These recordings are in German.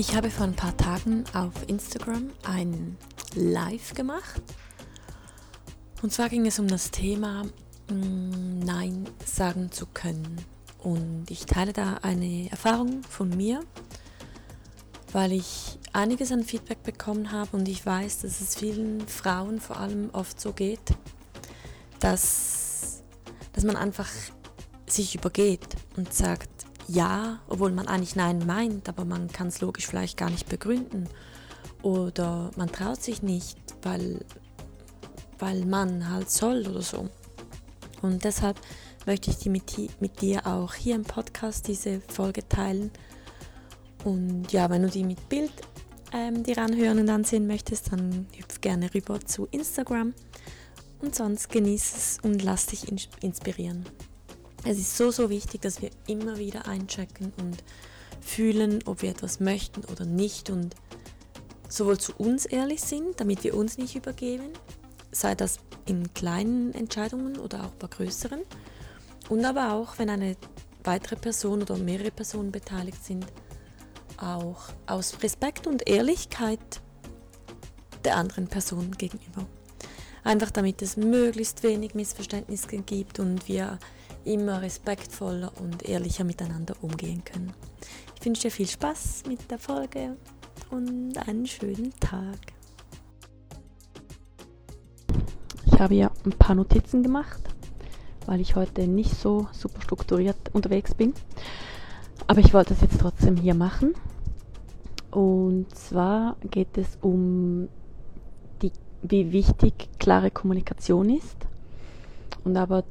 Ich habe vor ein paar Tagen auf Instagram ein Live gemacht. Und zwar ging es um das Thema mm, Nein sagen zu können. Und ich teile da eine Erfahrung von mir weil ich einiges an Feedback bekommen habe und ich weiß, dass es vielen Frauen vor allem oft so geht, dass, dass man einfach sich übergeht und sagt ja, obwohl man eigentlich nein meint, aber man kann es logisch vielleicht gar nicht begründen oder man traut sich nicht, weil, weil man halt soll oder so. Und deshalb möchte ich die mit, mit dir auch hier im Podcast diese Folge teilen und ja, wenn du die mit Bild ähm, dir anhören und ansehen möchtest, dann hüpf gerne rüber zu Instagram. Und sonst genieß es und lass dich inspirieren. Es ist so, so wichtig, dass wir immer wieder einchecken und fühlen, ob wir etwas möchten oder nicht und sowohl zu uns ehrlich sind, damit wir uns nicht übergeben, sei das in kleinen Entscheidungen oder auch bei größeren, und aber auch, wenn eine weitere Person oder mehrere Personen beteiligt sind, auch aus Respekt und Ehrlichkeit der anderen Person gegenüber. Einfach damit es möglichst wenig Missverständnisse gibt und wir immer respektvoller und ehrlicher miteinander umgehen können. Ich wünsche dir viel Spaß mit der Folge und einen schönen Tag. Ich habe ja ein paar Notizen gemacht, weil ich heute nicht so super strukturiert unterwegs bin. Aber ich wollte es jetzt trotzdem hier machen. Und zwar geht es um die, wie wichtig klare Kommunikation ist und aber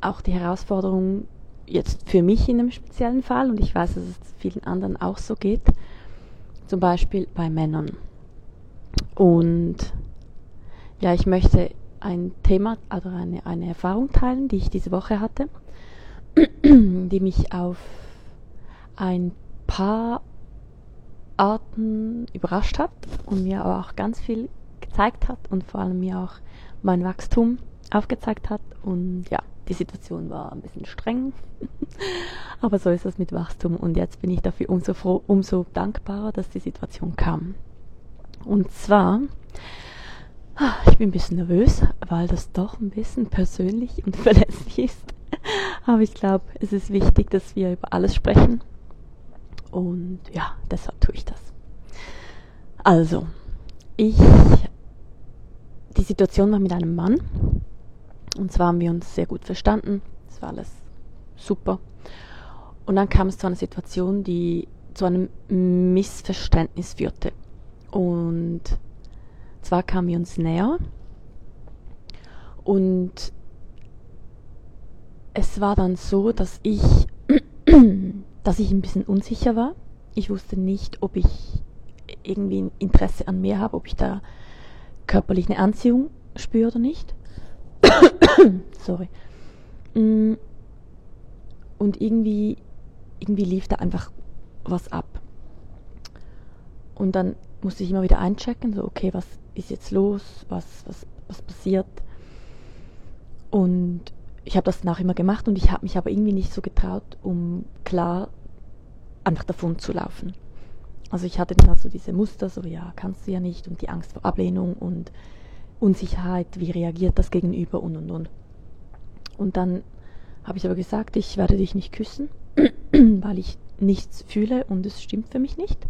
auch die Herausforderung jetzt für mich in einem speziellen Fall und ich weiß, dass es vielen anderen auch so geht, zum Beispiel bei Männern. Und ja, ich möchte ein Thema oder eine, eine Erfahrung teilen, die ich diese Woche hatte, die mich auf ein paar Arten überrascht hat und mir aber auch ganz viel gezeigt hat und vor allem mir auch mein Wachstum aufgezeigt hat. Und ja, die Situation war ein bisschen streng, aber so ist es mit Wachstum und jetzt bin ich dafür umso froh, umso dankbarer, dass die Situation kam. Und zwar, ah, ich bin ein bisschen nervös, weil das doch ein bisschen persönlich und verletzlich ist. Aber ich glaube, es ist wichtig, dass wir über alles sprechen und ja, deshalb tue ich das. Also, ich, die Situation war mit einem Mann. Und zwar haben wir uns sehr gut verstanden. Es war alles super. Und dann kam es zu einer Situation, die zu einem Missverständnis führte. Und zwar kamen wir uns näher. Und es war dann so, dass ich dass ich ein bisschen unsicher war. Ich wusste nicht, ob ich irgendwie ein Interesse an mir habe, ob ich da körperlich eine Anziehung spüre oder nicht. Sorry. Mm. Und irgendwie, irgendwie lief da einfach was ab. Und dann musste ich immer wieder einchecken, so, okay, was ist jetzt los, was, was, was passiert. Und ich habe das danach immer gemacht und ich habe mich aber irgendwie nicht so getraut, um klar einfach davon zu laufen. Also ich hatte dann also diese Muster, so ja, kannst du ja nicht und die Angst vor Ablehnung und Unsicherheit, wie reagiert das Gegenüber und und und. Und dann habe ich aber gesagt, ich werde dich nicht küssen, weil ich nichts fühle und es stimmt für mich nicht.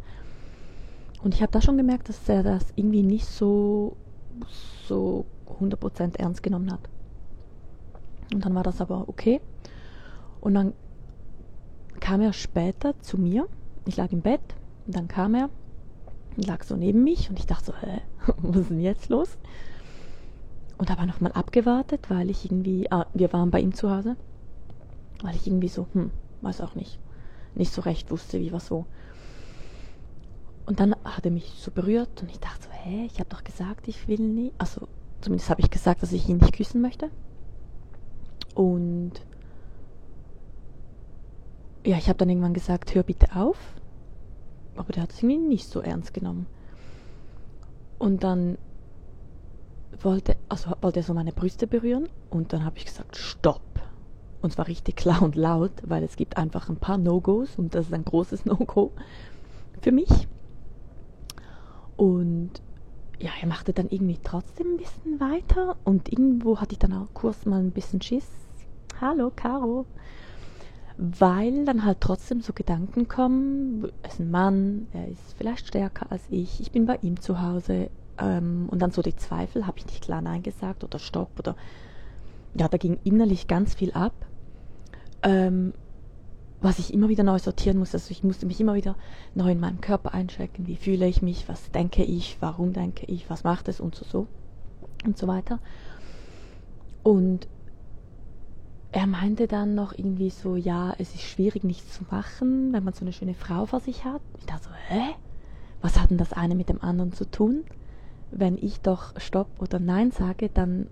Und ich habe da schon gemerkt, dass er das irgendwie nicht so, so 100% ernst genommen hat. Und dann war das aber okay. Und dann kam er später zu mir. Ich lag im Bett und dann kam er und lag so neben mich und ich dachte so, hä, was ist denn jetzt los? Und habe nochmal abgewartet, weil ich irgendwie, ah, wir waren bei ihm zu Hause, weil ich irgendwie so, hm, weiß auch nicht, nicht so recht wusste, wie was wo. Und dann hat er mich so berührt und ich dachte so, hä, ich habe doch gesagt, ich will nicht. Also zumindest habe ich gesagt, dass ich ihn nicht küssen möchte. Und ja, ich habe dann irgendwann gesagt, hör bitte auf. Aber der hat es irgendwie nicht so ernst genommen. Und dann wollte, also wollte er so meine Brüste berühren und dann habe ich gesagt, stopp. Und zwar richtig klar und laut, weil es gibt einfach ein paar No-Gos und das ist ein großes No-Go für mich. Und ja, er machte dann irgendwie trotzdem ein bisschen weiter und irgendwo hatte ich dann auch kurz mal ein bisschen Schiss. Hallo, Caro. Weil dann halt trotzdem so Gedanken kommen, er ist ein Mann, er ist vielleicht stärker als ich, ich bin bei ihm zu Hause. Ähm, und dann so die Zweifel, habe ich nicht klar Nein gesagt oder Stopp oder ja, da ging innerlich ganz viel ab. Ähm, was ich immer wieder neu sortieren muss. Also ich musste mich immer wieder neu in meinem Körper einchecken. Wie fühle ich mich? Was denke ich? Warum denke ich? Was macht es? Und so, so. Und so weiter. Und er meinte dann noch irgendwie so, ja, es ist schwierig, nichts zu machen, wenn man so eine schöne Frau vor sich hat. Ich dachte so, hä? Was hat denn das eine mit dem anderen zu tun? Wenn ich doch Stopp oder Nein sage, dann,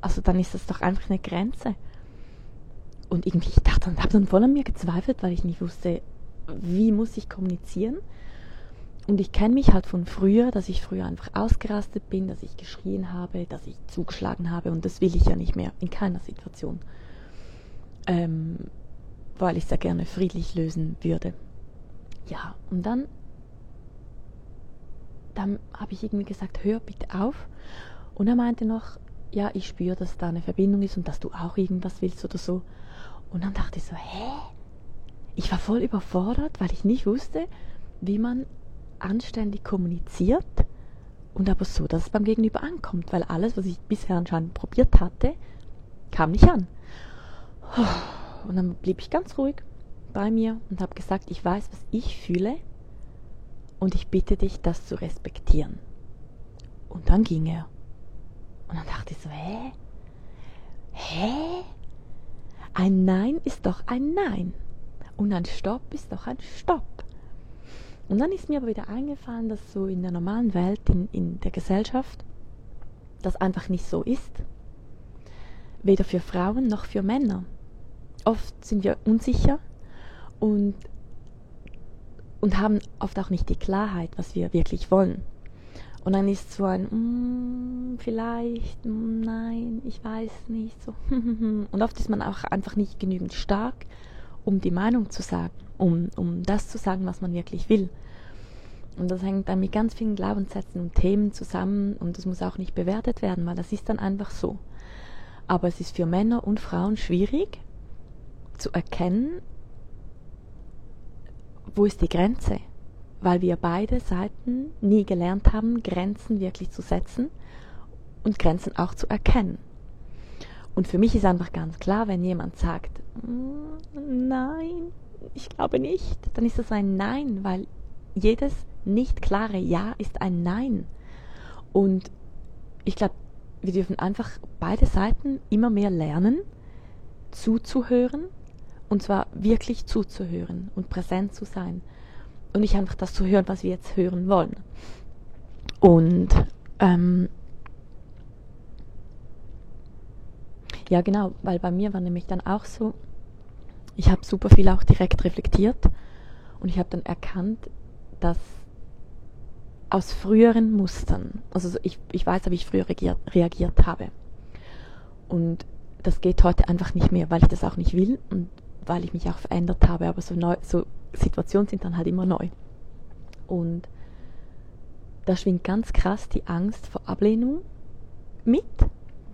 also dann ist das doch einfach eine Grenze. Und irgendwie, ich dachte und habe dann voll an mir gezweifelt, weil ich nicht wusste, wie muss ich kommunizieren. Und ich kenne mich halt von früher, dass ich früher einfach ausgerastet bin, dass ich geschrien habe, dass ich zugeschlagen habe und das will ich ja nicht mehr, in keiner Situation. Ähm, weil ich es ja gerne friedlich lösen würde. Ja, und dann, dann habe ich irgendwie gesagt, hör bitte auf. Und er meinte noch, ja, ich spüre, dass da eine Verbindung ist und dass du auch irgendwas willst oder so. Und dann dachte ich so, hä? Ich war voll überfordert, weil ich nicht wusste, wie man anständig kommuniziert und aber so, dass es beim Gegenüber ankommt, weil alles, was ich bisher anscheinend probiert hatte, kam nicht an. Und dann blieb ich ganz ruhig bei mir und habe gesagt, ich weiß, was ich fühle und ich bitte dich, das zu respektieren. Und dann ging er. Und dann dachte ich so, hä? Hä? Ein Nein ist doch ein Nein. Und ein Stopp ist doch ein Stopp. Und dann ist mir aber wieder eingefallen, dass so in der normalen Welt, in, in der Gesellschaft, das einfach nicht so ist. Weder für Frauen noch für Männer. Oft sind wir unsicher und, und haben oft auch nicht die Klarheit, was wir wirklich wollen. Und dann ist so ein, mm, vielleicht, mm, nein, ich weiß nicht. So. Und oft ist man auch einfach nicht genügend stark, um die Meinung zu sagen, um, um das zu sagen, was man wirklich will. Und das hängt dann mit ganz vielen Glaubenssätzen und Themen zusammen und das muss auch nicht bewertet werden, weil das ist dann einfach so. Aber es ist für Männer und Frauen schwierig zu erkennen, wo ist die Grenze weil wir beide Seiten nie gelernt haben, Grenzen wirklich zu setzen und Grenzen auch zu erkennen. Und für mich ist einfach ganz klar, wenn jemand sagt, mm, nein, ich glaube nicht, dann ist das ein Nein, weil jedes nicht klare Ja ist ein Nein. Und ich glaube, wir dürfen einfach beide Seiten immer mehr lernen, zuzuhören, und zwar wirklich zuzuhören und präsent zu sein und nicht einfach das zu hören, was wir jetzt hören wollen. Und ähm, ja, genau, weil bei mir war nämlich dann auch so, ich habe super viel auch direkt reflektiert und ich habe dann erkannt, dass aus früheren Mustern, also ich, ich weiß, wie ich früher reagiert, reagiert habe. Und das geht heute einfach nicht mehr, weil ich das auch nicht will und weil ich mich auch verändert habe, aber so, neu, so Situationen sind dann halt immer neu. Und da schwingt ganz krass die Angst vor Ablehnung mit,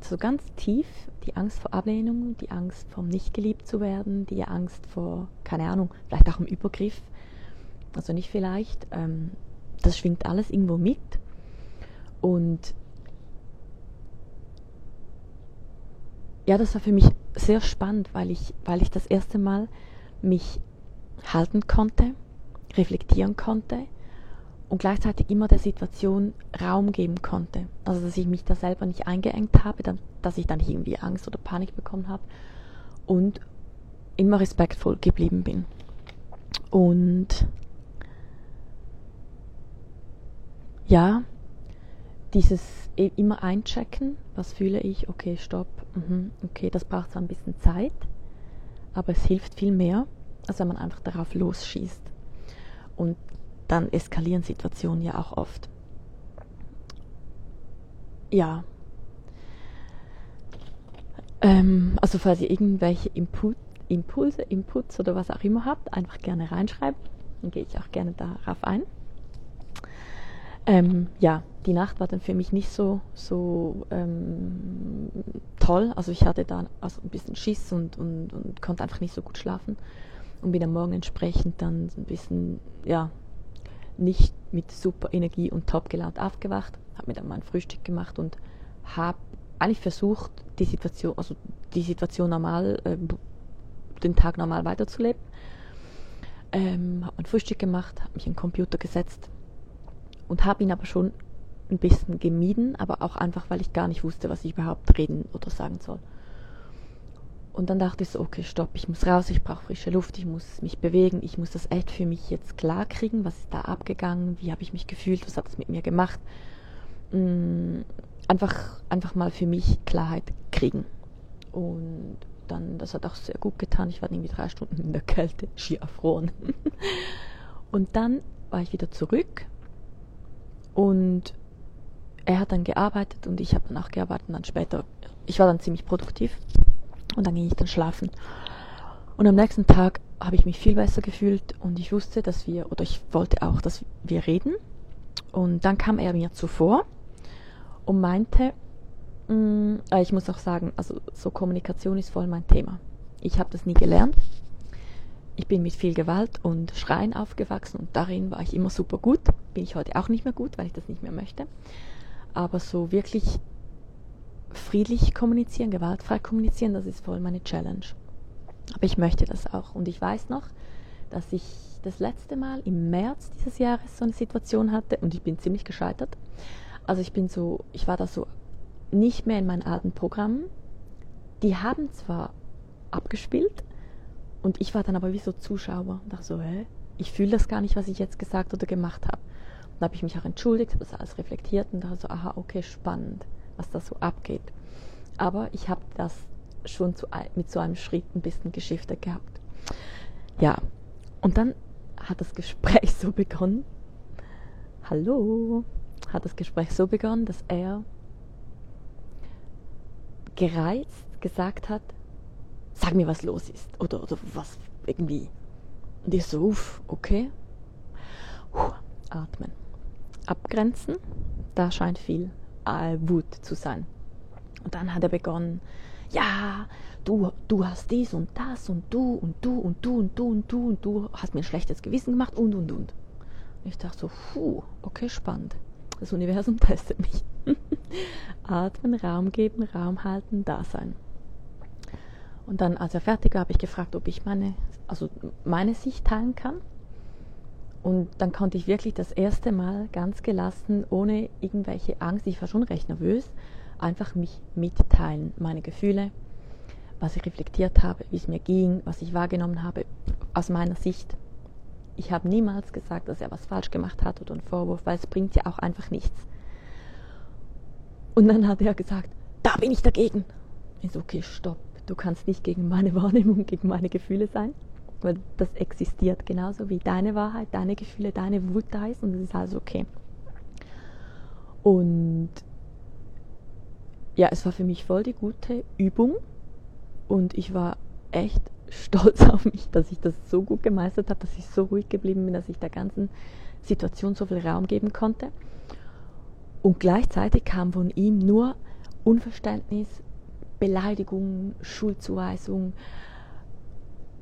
so ganz tief die Angst vor Ablehnung, die Angst vom nicht geliebt zu werden, die Angst vor, keine Ahnung, vielleicht auch im Übergriff, also nicht vielleicht, ähm, das schwingt alles irgendwo mit. Und ja, das war für mich sehr spannend, weil ich, weil ich das erste Mal mich halten konnte, reflektieren konnte und gleichzeitig immer der Situation Raum geben konnte. Also dass ich mich da selber nicht eingeengt habe, dann, dass ich dann nicht irgendwie Angst oder Panik bekommen habe und immer respektvoll geblieben bin. Und ja, dieses e, immer einchecken, was fühle ich, okay, stopp, mhm, okay, das braucht zwar ein bisschen Zeit, aber es hilft viel mehr, als wenn man einfach darauf losschießt. Und dann eskalieren Situationen ja auch oft. Ja. Ähm, also falls ihr irgendwelche Input, Impulse, Inputs oder was auch immer habt, einfach gerne reinschreiben. Dann gehe ich auch gerne darauf ein. Ähm, ja, die Nacht war dann für mich nicht so, so ähm, toll. Also ich hatte da also ein bisschen Schiss und, und, und konnte einfach nicht so gut schlafen und bin am Morgen entsprechend dann ein bisschen, ja, nicht mit super Energie und top gelaunt aufgewacht, habe mir dann mein Frühstück gemacht und habe eigentlich versucht, die Situation, also die Situation normal, äh, den Tag normal weiterzuleben. Ähm, habe mein Frühstück gemacht, habe mich in den Computer gesetzt und habe ihn aber schon ein bisschen gemieden, aber auch einfach, weil ich gar nicht wusste, was ich überhaupt reden oder sagen soll. Und dann dachte ich so, okay, stopp, ich muss raus, ich brauche frische Luft, ich muss mich bewegen, ich muss das echt für mich jetzt klar kriegen, was ist da abgegangen, wie habe ich mich gefühlt, was hat es mit mir gemacht. Mm, einfach, einfach mal für mich Klarheit kriegen. Und dann, das hat auch sehr gut getan. Ich war irgendwie drei Stunden in der Kälte, schier erfroren. und dann war ich wieder zurück und er hat dann gearbeitet und ich habe dann auch gearbeitet und dann später, ich war dann ziemlich produktiv und dann ging ich dann schlafen. Und am nächsten Tag habe ich mich viel besser gefühlt und ich wusste, dass wir, oder ich wollte auch, dass wir reden. Und dann kam er mir zuvor und meinte, mh, mm, äh, ich muss auch sagen, also so Kommunikation ist voll mein Thema. Ich habe das nie gelernt. Ich bin mit viel Gewalt und Schreien aufgewachsen und darin war ich immer super gut. Bin ich heute auch nicht mehr gut, weil ich das nicht mehr möchte. Aber so wirklich friedlich kommunizieren, gewaltfrei kommunizieren, das ist voll meine Challenge. Aber ich möchte das auch. Und ich weiß noch, dass ich das letzte Mal im März dieses Jahres so eine Situation hatte und ich bin ziemlich gescheitert. Also ich bin so, ich war da so nicht mehr in meinen alten Programmen. Die haben zwar abgespielt und ich war dann aber wie so Zuschauer und dachte so, hä, ich fühle das gar nicht, was ich jetzt gesagt oder gemacht habe. Und habe ich mich auch entschuldigt, habe das alles reflektiert und dachte so, aha, okay, spannend was da so abgeht. Aber ich habe das schon zu, mit so einem Schritt ein bisschen geschiftet gehabt. Ja, und dann hat das Gespräch so begonnen. Hallo, hat das Gespräch so begonnen, dass er gereizt gesagt hat, sag mir, was los ist. Oder, oder was irgendwie. Und ich so, uff, okay. Puh, atmen. Abgrenzen, da scheint viel äh, Wut zu sein. Und dann hat er begonnen, ja, du, du hast dies und das und du und du und du und du und du und du hast mir ein schlechtes Gewissen gemacht und und und. Ich dachte so, puh, okay, spannend. Das Universum testet mich. Atmen, Raum geben, Raum halten, da sein. Und dann, als er fertig war, habe ich gefragt, ob ich meine, also meine Sicht teilen kann. Und dann konnte ich wirklich das erste Mal ganz gelassen, ohne irgendwelche Angst, ich war schon recht nervös, einfach mich mitteilen, meine Gefühle, was ich reflektiert habe, wie es mir ging, was ich wahrgenommen habe aus meiner Sicht. Ich habe niemals gesagt, dass er was falsch gemacht hat oder einen Vorwurf, weil es bringt ja auch einfach nichts. Und dann hat er gesagt, da bin ich dagegen. Ich so, okay, stopp, du kannst nicht gegen meine Wahrnehmung, gegen meine Gefühle sein weil das existiert genauso wie deine Wahrheit, deine Gefühle, deine Wut da ist und das ist alles okay. Und ja, es war für mich voll die gute Übung und ich war echt stolz auf mich, dass ich das so gut gemeistert habe, dass ich so ruhig geblieben bin, dass ich der ganzen Situation so viel Raum geben konnte. Und gleichzeitig kam von ihm nur, Unverständnis, Beleidigung, Schuldzuweisung.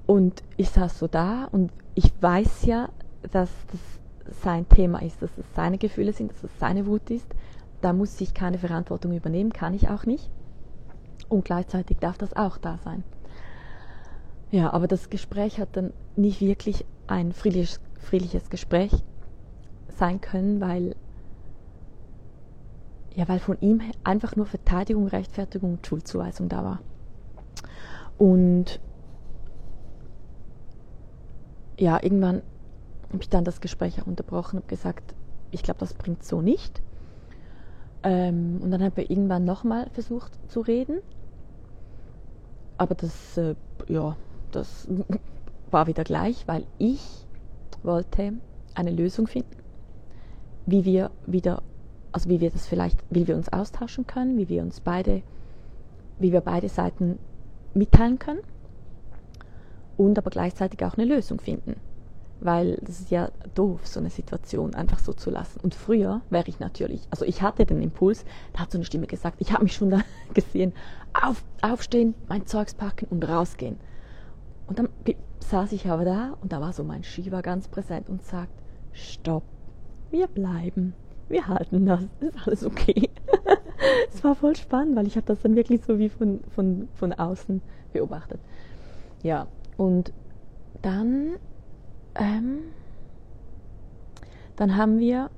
Und ich saß so da und ich weiß ja, dass das sein Thema ist, dass es seine Gefühle sind, dass es seine Wut ist. Da muss ich keine Verantwortung übernehmen, kann ich auch nicht. Und gleichzeitig darf das auch da sein. Ja, aber das Gespräch hat dann nicht wirklich ein friedliches, friedliches Gespräch sein können, weil ja, weil von ihm einfach nur Verteidigung, Rechtfertigung und Schuldzuweisung da war. Und ja, irgendwann habe ich dann das Gespräch auch unterbrochen und gesagt, ich glaube, das bringt so nicht. Ähm, und dann haben wir irgendwann nochmal versucht zu reden. Aber das, äh, ja, das war wieder gleich, weil ich wollte eine Lösung finden, wie wir wieder also wie wir das vielleicht, wie wir uns austauschen können, wie wir uns beide, wie wir beide Seiten mitteilen können und aber gleichzeitig auch eine Lösung finden. Weil das ist ja doof, so eine Situation einfach so zu lassen. Und früher wäre ich natürlich, also ich hatte den Impuls, da hat so eine Stimme gesagt, ich habe mich schon da gesehen, auf, aufstehen, mein Zeugs packen und rausgehen. Und dann saß ich aber da und da war so mein Shiva ganz präsent und sagt, stopp, wir bleiben wir halten das, ist alles okay. es war voll spannend, weil ich habe das dann wirklich so wie von, von, von außen beobachtet. Ja, und dann, ähm, dann haben wir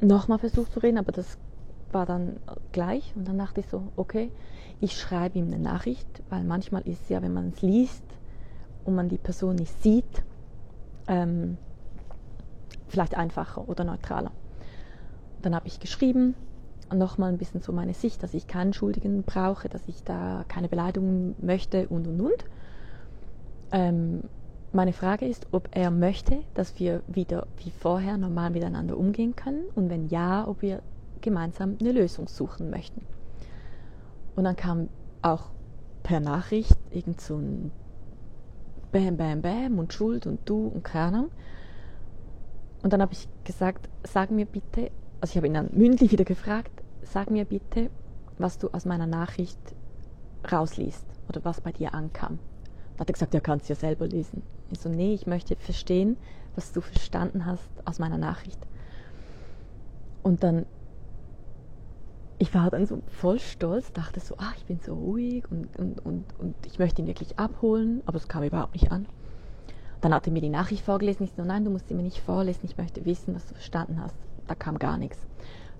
nochmal versucht zu reden, aber das war dann gleich. Und dann dachte ich so, okay, ich schreibe ihm eine Nachricht, weil manchmal ist es ja, wenn man es liest und man die Person nicht sieht, ähm, vielleicht einfacher oder neutraler. Dann habe ich geschrieben, nochmal ein bisschen so meine Sicht, dass ich keinen Schuldigen brauche, dass ich da keine Beleidigung möchte und und und. Ähm, meine Frage ist, ob er möchte, dass wir wieder wie vorher normal miteinander umgehen können und wenn ja, ob wir gemeinsam eine Lösung suchen möchten. Und dann kam auch per Nachricht irgend so ein Bam, Bam, Bam und Schuld und du und keine Ahnung. Und dann habe ich gesagt, sag mir bitte, also ich habe ihn dann mündlich wieder gefragt, sag mir bitte, was du aus meiner Nachricht rausliest oder was bei dir ankam. Da hat er gesagt, ja, kannst du ja selber lesen. Ich so, nee, ich möchte verstehen, was du verstanden hast aus meiner Nachricht. Und dann, ich war dann so voll stolz, dachte so, ach, ich bin so ruhig und, und, und, und ich möchte ihn wirklich abholen, aber es kam überhaupt nicht an. Dann hat er mir die Nachricht vorgelesen. Ich so, nein, du musst sie mir nicht vorlesen. Ich möchte wissen, was du verstanden hast. Da kam gar nichts.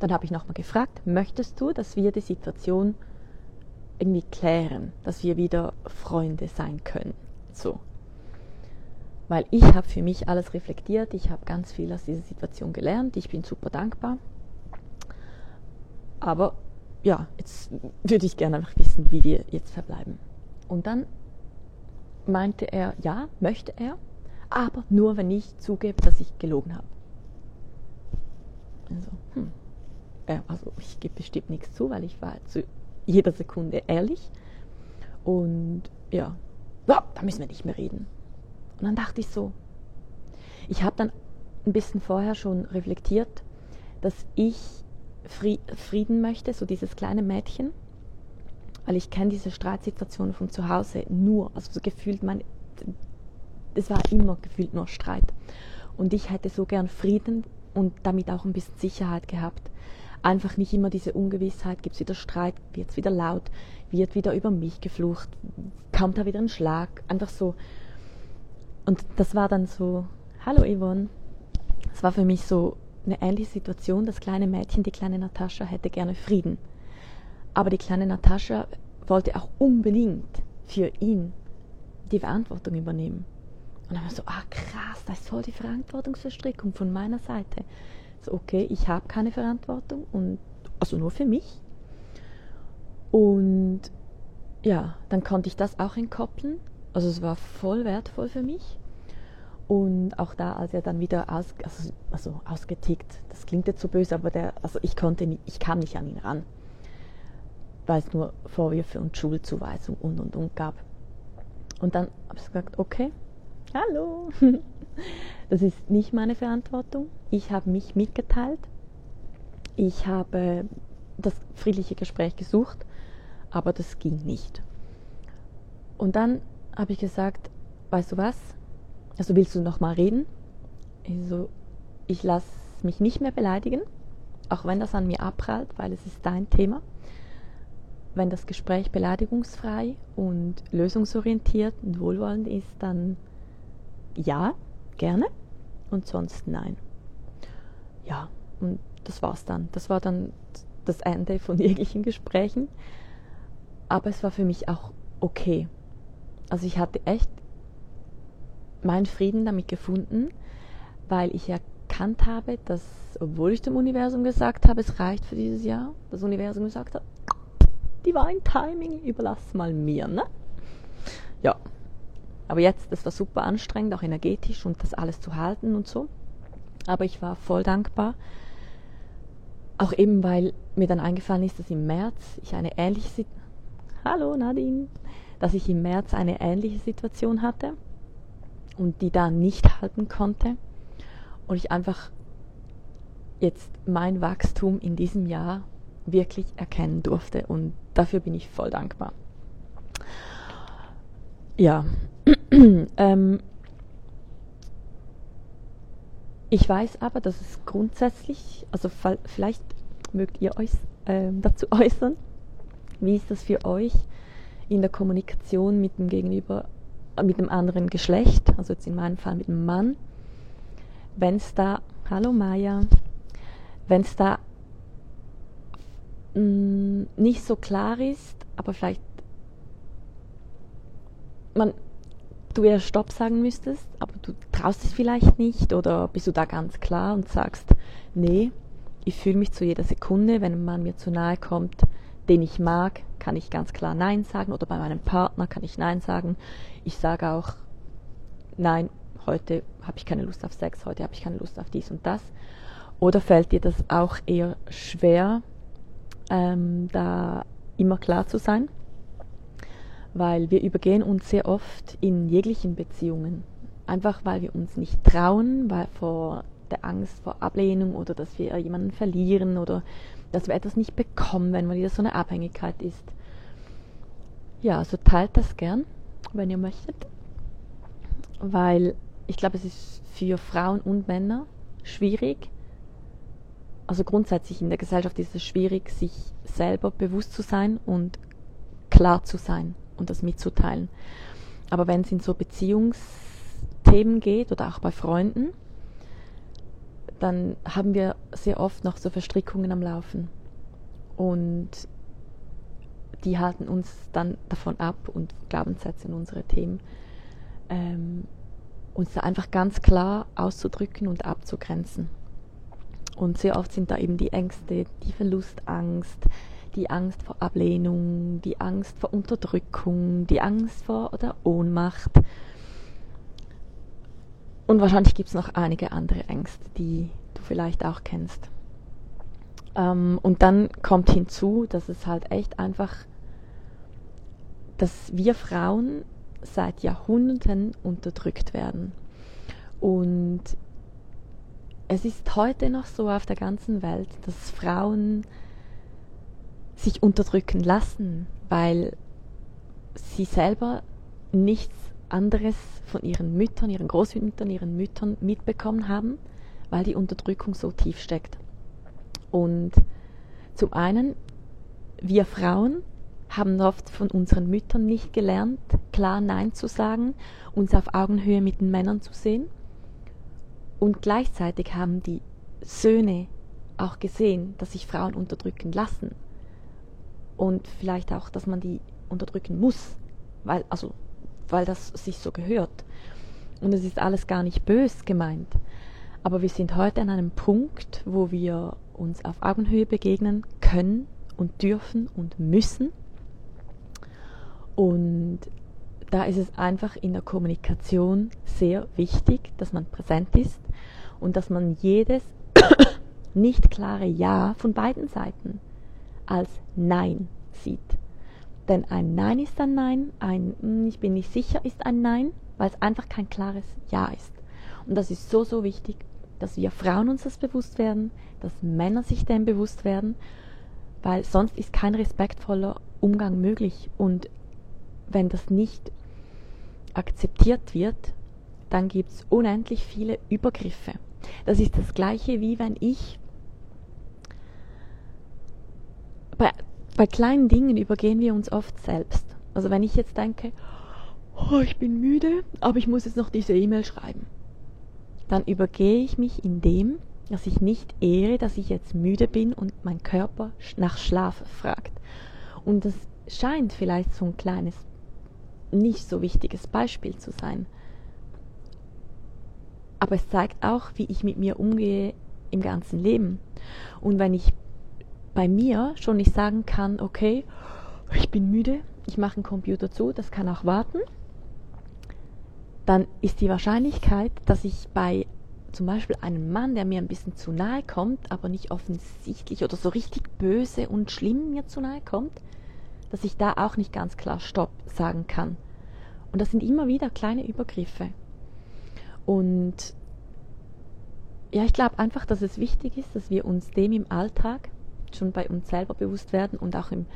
Dann habe ich nochmal gefragt, möchtest du, dass wir die Situation irgendwie klären, dass wir wieder Freunde sein können? So. Weil ich habe für mich alles reflektiert. Ich habe ganz viel aus dieser Situation gelernt. Ich bin super dankbar. Aber ja, jetzt würde ich gerne einfach wissen, wie wir jetzt verbleiben. Und dann meinte er, ja, möchte er aber nur, wenn ich zugebe, dass ich gelogen habe. Also, hm. also ich gebe bestimmt nichts zu, weil ich war zu jeder Sekunde ehrlich. Und ja, ja, da müssen wir nicht mehr reden. Und dann dachte ich so, ich habe dann ein bisschen vorher schon reflektiert, dass ich Frieden möchte, so dieses kleine Mädchen, weil ich kenne diese Streitsituationen von zu Hause nur, also so gefühlt mein, es war immer gefühlt nur Streit. Und ich hätte so gern Frieden und damit auch ein bisschen Sicherheit gehabt. Einfach nicht immer diese Ungewissheit, gibt es wieder Streit, wird es wieder laut, wird wieder über mich geflucht, kommt da wieder ein Schlag, einfach so. Und das war dann so, hallo Yvonne. Es war für mich so eine ähnliche Situation. Das kleine Mädchen, die kleine Natascha, hätte gerne Frieden. Aber die kleine Natascha wollte auch unbedingt für ihn die Verantwortung übernehmen. Und dann war so, ah krass, das ist voll die Verantwortungsverstrickung von meiner Seite. So, okay, ich habe keine Verantwortung und also nur für mich. Und ja, dann konnte ich das auch entkoppeln. Also es war voll wertvoll für mich. Und auch da, als er dann wieder aus, also, also ausgetickt, das klingt jetzt so böse, aber der, also ich konnte nicht, ich kam nicht an ihn ran, weil es nur Vorwürfe und Schuldzuweisung und und und gab. Und dann habe ich gesagt, okay, Hallo. Das ist nicht meine Verantwortung. Ich habe mich mitgeteilt. Ich habe das friedliche Gespräch gesucht, aber das ging nicht. Und dann habe ich gesagt, weißt du was? Also willst du noch mal reden? Also ich lasse mich nicht mehr beleidigen, auch wenn das an mir abprallt, weil es ist dein Thema. Wenn das Gespräch beleidigungsfrei und lösungsorientiert und wohlwollend ist, dann ja, gerne und sonst nein. Ja, und das war's dann. Das war dann das Ende von jeglichen Gesprächen. Aber es war für mich auch okay. Also ich hatte echt meinen Frieden damit gefunden, weil ich erkannt habe, dass, obwohl ich dem Universum gesagt habe, es reicht für dieses Jahr, das Universum gesagt hat, Divine Timing, überlass mal mir, ne? Ja. Aber jetzt, das war super anstrengend, auch energetisch und das alles zu halten und so. Aber ich war voll dankbar. Auch eben, weil mir dann eingefallen ist, dass im März ich eine ähnliche Situation. Hallo Nadine! Dass ich im März eine ähnliche Situation hatte und die da nicht halten konnte. Und ich einfach jetzt mein Wachstum in diesem Jahr wirklich erkennen durfte. Und dafür bin ich voll dankbar. Ja. ähm, ich weiß aber, dass es grundsätzlich, also vielleicht mögt ihr euch äh, dazu äußern, wie ist das für euch in der Kommunikation mit dem Gegenüber, äh, mit dem anderen Geschlecht, also jetzt in meinem Fall mit dem Mann, wenn es da, hallo Maya, wenn es da mh, mm, nicht so klar ist, aber vielleicht man, du eher Stopp sagen müsstest, aber du traust es vielleicht nicht oder bist du da ganz klar und sagst, nee, ich fühle mich zu jeder Sekunde, wenn ein Mann mir zu nahe kommt, den ich mag, kann ich ganz klar Nein sagen oder bei meinem Partner kann ich Nein sagen. Ich sage auch Nein, heute habe ich keine Lust auf Sex, heute habe ich keine Lust auf dies und das. Oder fällt dir das auch eher schwer, ähm, da immer klar zu sein? Weil wir übergehen uns sehr oft in jeglichen Beziehungen. Einfach weil wir uns nicht trauen, weil vor der Angst vor Ablehnung oder dass wir jemanden verlieren oder dass wir etwas nicht bekommen, wenn man wieder so eine Abhängigkeit ist. Ja, also teilt das gern, wenn ihr möchtet, weil ich glaube, es ist für Frauen und Männer schwierig. Also grundsätzlich in der Gesellschaft ist es schwierig, sich selber bewusst zu sein und klar zu sein und das mitzuteilen. Aber wenn es in so Beziehungsthemen geht oder auch bei Freunden, dann haben wir sehr oft noch so Verstrickungen am Laufen. Und die halten uns dann davon ab und Glaubenssätze in unsere Themen, ähm, uns da einfach ganz klar auszudrücken und abzugrenzen. Und sehr oft sind da eben die Ängste, die Verlustangst, die Angst vor Ablehnung, die Angst vor Unterdrückung, die Angst vor oder Ohnmacht und wahrscheinlich gibt es noch einige andere Ängste, die du vielleicht auch kennst. Ähm, und dann kommt hinzu, dass es halt echt einfach, dass wir Frauen seit Jahrhunderten unterdrückt werden. Und es ist heute noch so auf der ganzen Welt, dass Frauen sich unterdrücken lassen, weil sie selber nichts anderes von ihren Müttern, ihren Großmüttern, ihren Müttern mitbekommen haben, weil die Unterdrückung so tief steckt. Und zum einen, wir Frauen haben oft von unseren Müttern nicht gelernt, klar Nein zu sagen, uns auf Augenhöhe mit den Männern zu sehen. Und gleichzeitig haben die Söhne auch gesehen, dass sich Frauen unterdrücken lassen. Und vielleicht auch, dass man die unterdrücken muss. Weil, also weil das sich so gehört. Und es ist alles gar nicht bös gemeint. Aber wir sind heute an einem Punkt, wo wir uns auf Augenhöhe begegnen können und dürfen und müssen. Und da ist es einfach in der Kommunikation sehr wichtig, dass man präsent ist und dass man jedes nicht klare Ja von beiden Seiten als Nein sieht. Denn ein Nein ist ein Nein, ein hm, Ich bin nicht sicher ist ein Nein, weil es einfach kein klares Ja ist. Und das ist so, so wichtig, dass wir Frauen uns das bewusst werden, dass Männer sich dem bewusst werden weil sonst ist kein respektvoller Umgang möglich. Und wenn das nicht akzeptiert wird, dann gibt es unendlich viele Übergriffe. Das ist das gleiche wie wenn ich bei, bei kleinen Dingen übergehen wir uns oft selbst. Also wenn ich jetzt denke, oh, ich bin müde, aber ich muss jetzt noch diese E-Mail schreiben, dann übergehe ich mich in dem, dass ich nicht ehre, dass ich jetzt müde bin und mein Körper nach Schlaf fragt. Und das scheint vielleicht so ein kleines, nicht so wichtiges Beispiel zu sein. Aber es zeigt auch, wie ich mit mir umgehe im ganzen Leben. Und wenn ich bei mir schon nicht sagen kann, okay, ich bin müde, ich mache den Computer zu, das kann auch warten, dann ist die Wahrscheinlichkeit, dass ich bei zum Beispiel einem Mann, der mir ein bisschen zu nahe kommt, aber nicht offensichtlich oder so richtig böse und schlimm mir zu nahe kommt, dass ich da auch nicht ganz klar Stopp sagen kann. Und das sind immer wieder kleine Übergriffe. Und ja, ich glaube einfach, dass es wichtig ist, dass wir uns dem im Alltag schon bei uns selber bewusst werden und auch im,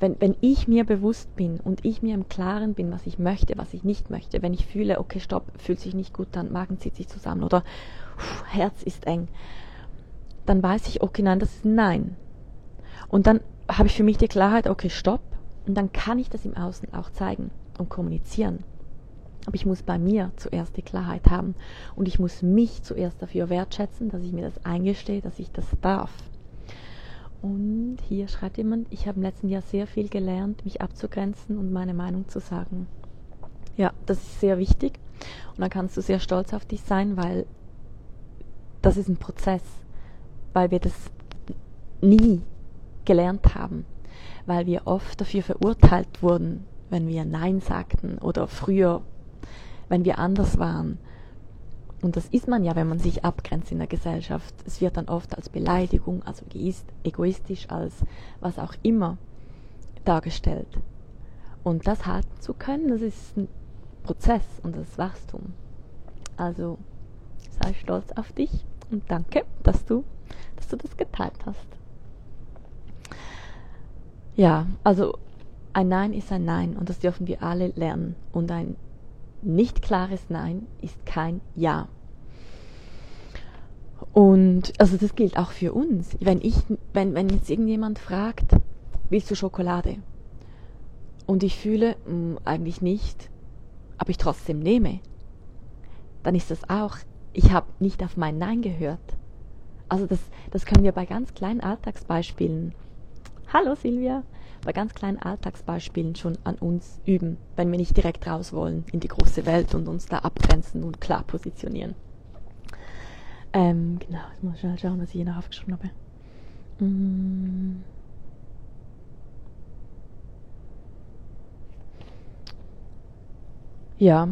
wenn, wenn ich mir bewusst bin und ich mir im Klaren bin, was ich möchte, was ich nicht möchte, wenn ich fühle, okay, stopp, fühlt sich nicht gut an, Magen zieht sich zusammen oder pff, Herz ist eng, dann weiß ich, okay, nein, das ist Nein. Und dann habe ich für mich die Klarheit, okay, stopp, und dann kann ich das im Außen auch zeigen und kommunizieren. Aber ich muss bei mir zuerst die Klarheit haben und ich muss mich zuerst dafür wertschätzen, dass ich mir das eingestehe, dass ich das darf. Und hier schreibt jemand, ich habe im letzten Jahr sehr viel gelernt, mich abzugrenzen und meine Meinung zu sagen. Ja, das ist sehr wichtig und dann kannst du sehr stolz auf dich sein, weil das ist ein Prozess, weil wir das nie gelernt haben, weil wir oft dafür verurteilt wurden, wenn wir Nein sagten oder früher wenn wir anders waren. Und das ist man ja, wenn man sich abgrenzt in der Gesellschaft. Es wird dann oft als Beleidigung, als egoistisch, als was auch immer dargestellt. Und das halten zu können, das ist ein Prozess und das ist Wachstum. Also sei stolz auf dich und danke, dass du, dass du das geteilt hast. Ja, also ein Nein ist ein Nein und das dürfen wir alle lernen. Und ein nicht klares Nein ist kein Ja. Und also das gilt auch für uns. Wenn ich, wenn, wenn jetzt irgendjemand fragt, willst du Schokolade? Und ich fühle, mh, hm, eigentlich nicht, aber ich trotzdem nehme, dann ist das auch, ich habe nicht auf mein Nein gehört. Also das, das können wir bei ganz kleinen Alltagsbeispielen. Hallo Silvia, bei ganz kleinen Alltagsbeispielen schon an uns üben, wenn wir nicht direkt raus wollen in die große Welt und uns da abgrenzen und klar positionieren. Ähm, genau, ich muss schnell schauen, was ich hier noch aufgeschrieben habe. Mm. Ja,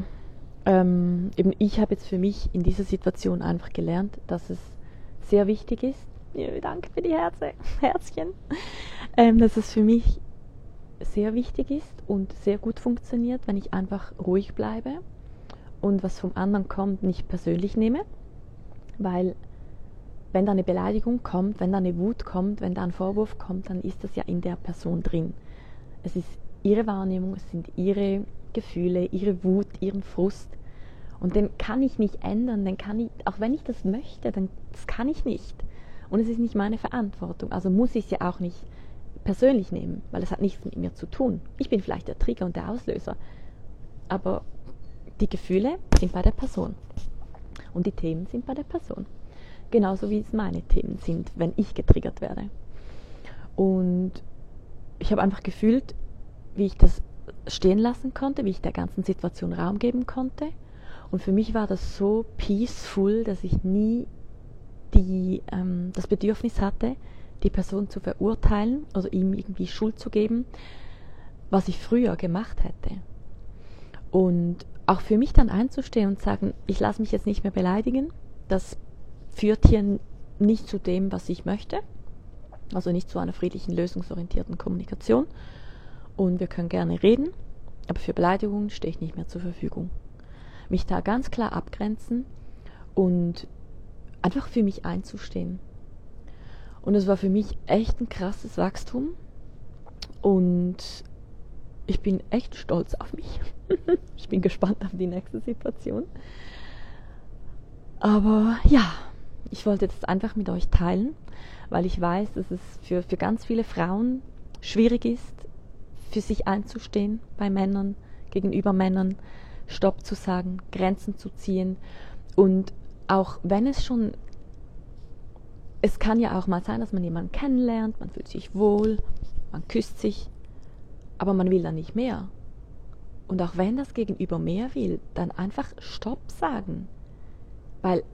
ähm, eben ich habe jetzt für mich in dieser Situation einfach gelernt, dass es sehr wichtig ist, danke für die Herze, Herzchen. Ähm, dass es für mich sehr wichtig ist und sehr gut funktioniert, wenn ich einfach ruhig bleibe und was vom anderen kommt, nicht persönlich nehme. Weil wenn da eine Beleidigung kommt, wenn da eine Wut kommt, wenn da ein Vorwurf kommt, dann ist das ja in der Person drin. Es ist ihre Wahrnehmung, es sind ihre Gefühle, ihre Wut, ihren Frust. Und den kann ich nicht ändern, den kann ich, auch wenn ich das möchte, dann das kann ich nicht. Und es ist nicht meine Verantwortung. Also muss ich es ja auch nicht persönlich nehmen, weil es hat nichts mit mir zu tun. Ich bin vielleicht der Trigger und der Auslöser. Aber die Gefühle sind bei der Person. Und die Themen sind bei der Person. Genauso wie es meine Themen sind, wenn ich getriggert werde. Und ich habe einfach gefühlt, wie ich das stehen lassen konnte, wie ich der ganzen Situation Raum geben konnte. Und für mich war das so peaceful, dass ich nie die, ähm, das Bedürfnis hatte, die Person zu verurteilen oder ihm irgendwie Schuld zu geben, was ich früher gemacht hätte. Und auch für mich dann einzustehen und sagen, ich lasse mich jetzt nicht mehr beleidigen, das führt hier nicht zu dem, was ich möchte, also nicht zu einer friedlichen, lösungsorientierten Kommunikation. Und wir können gerne reden, aber für Beleidigungen stehe ich nicht mehr zur Verfügung. Mich da ganz klar abgrenzen und einfach für mich einzustehen. Und es war für mich echt ein krasses Wachstum. Und ich bin echt stolz auf mich. ich bin gespannt auf die nächste Situation. Aber ja, ich wollte das einfach mit euch teilen, weil ich weiß, dass es für, für ganz viele Frauen schwierig ist, für sich einzustehen bei Männern, gegenüber Männern, Stopp zu sagen, Grenzen zu ziehen. Und auch wenn es schon, es kann ja auch mal sein, dass man jemanden kennenlernt, man fühlt sich wohl, man küsst sich, aber man will dann nicht mehr. Und auch wenn das Gegenüber mehr will, dann einfach Stopp sagen. Weil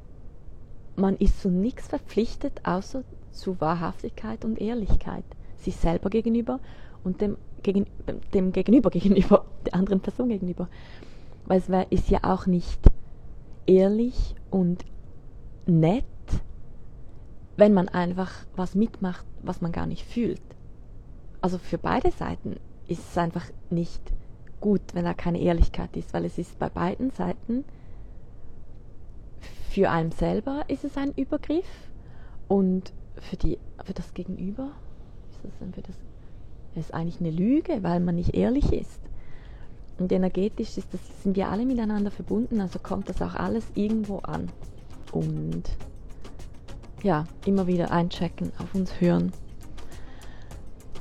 man ist zu nichts verpflichtet, außer zu Wahrhaftigkeit und Ehrlichkeit. Sich selber gegenüber und dem, gegen, dem Gegenüber gegenüber, der anderen Person gegenüber. Weil es ist ja auch nicht ehrlich und nett, wenn man einfach was mitmacht, was man gar nicht fühlt. Also für beide Seiten ist es einfach nicht gut, wenn da keine Ehrlichkeit ist, weil es ist bei beiden Seiten für einen selber ist es ein Übergriff und für, die, für das Gegenüber ist dann für das ist eigentlich eine Lüge, weil man nicht ehrlich ist. Und energetisch ist das, sind wir alle miteinander verbunden, also kommt das auch alles irgendwo an. Und ja, immer wieder einchecken, auf uns hören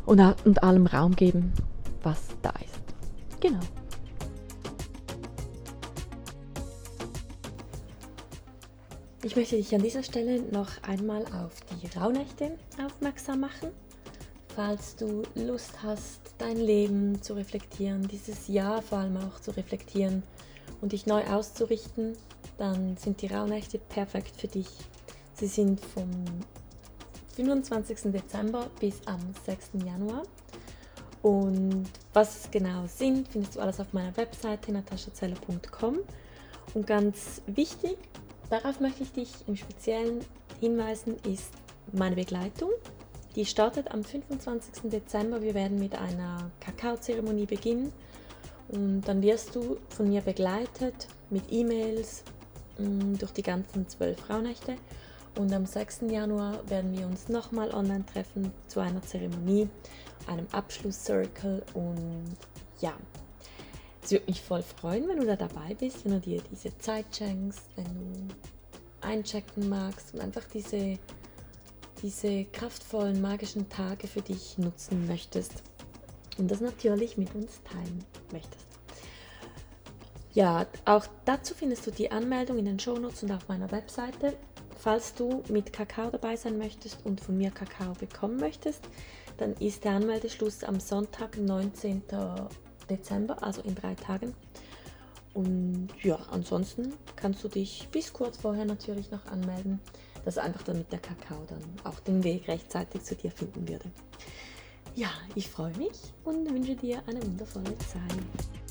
und, und allem Raum geben, was da ist. Genau. Ich möchte dich an dieser Stelle noch einmal auf die Rauhnächte aufmerksam machen. Falls du Lust hast, dein Leben zu reflektieren, dieses Jahr vor allem auch zu reflektieren und dich neu auszurichten, dann sind die Rauhnächte perfekt für dich. Sie sind vom 25. Dezember bis am 6. Januar. Und was es genau sind, findest du alles auf meiner Webseite nataschazeller.com. Und ganz wichtig, Darauf möchte ich dich im Speziellen hinweisen, ist meine Begleitung. Die startet am 25. Dezember. Wir werden mit einer Kakaozeremonie beginnen und dann wirst du von mir begleitet mit E-Mails mm, durch die ganzen zwölf Frauennächte. Und am 6. Januar werden wir uns nochmal online treffen zu einer Zeremonie, einem Abschlusscircle und ja, es würde mich voll freuen, wenn du da dabei bist, wenn du dir diese Zeit schenkst, wenn du einchecken magst und einfach diese, diese kraftvollen, magischen Tage für dich nutzen möchtest und das natürlich mit uns teilen möchtest. Ja, auch dazu findest du die Anmeldung in den Shownotes und auf meiner Webseite. Falls du mit Kakao dabei sein möchtest und von mir Kakao bekommen möchtest, dann ist der Anmeldeschluss am Sonntag, 19. Dezember, also in drei Tagen. Und ja, ansonsten kannst du dich bis kurz vorher natürlich noch anmelden, dass einfach damit der Kakao dann auch den Weg rechtzeitig zu dir finden würde. Ja, ich freue mich und wünsche dir eine wundervolle Zeit.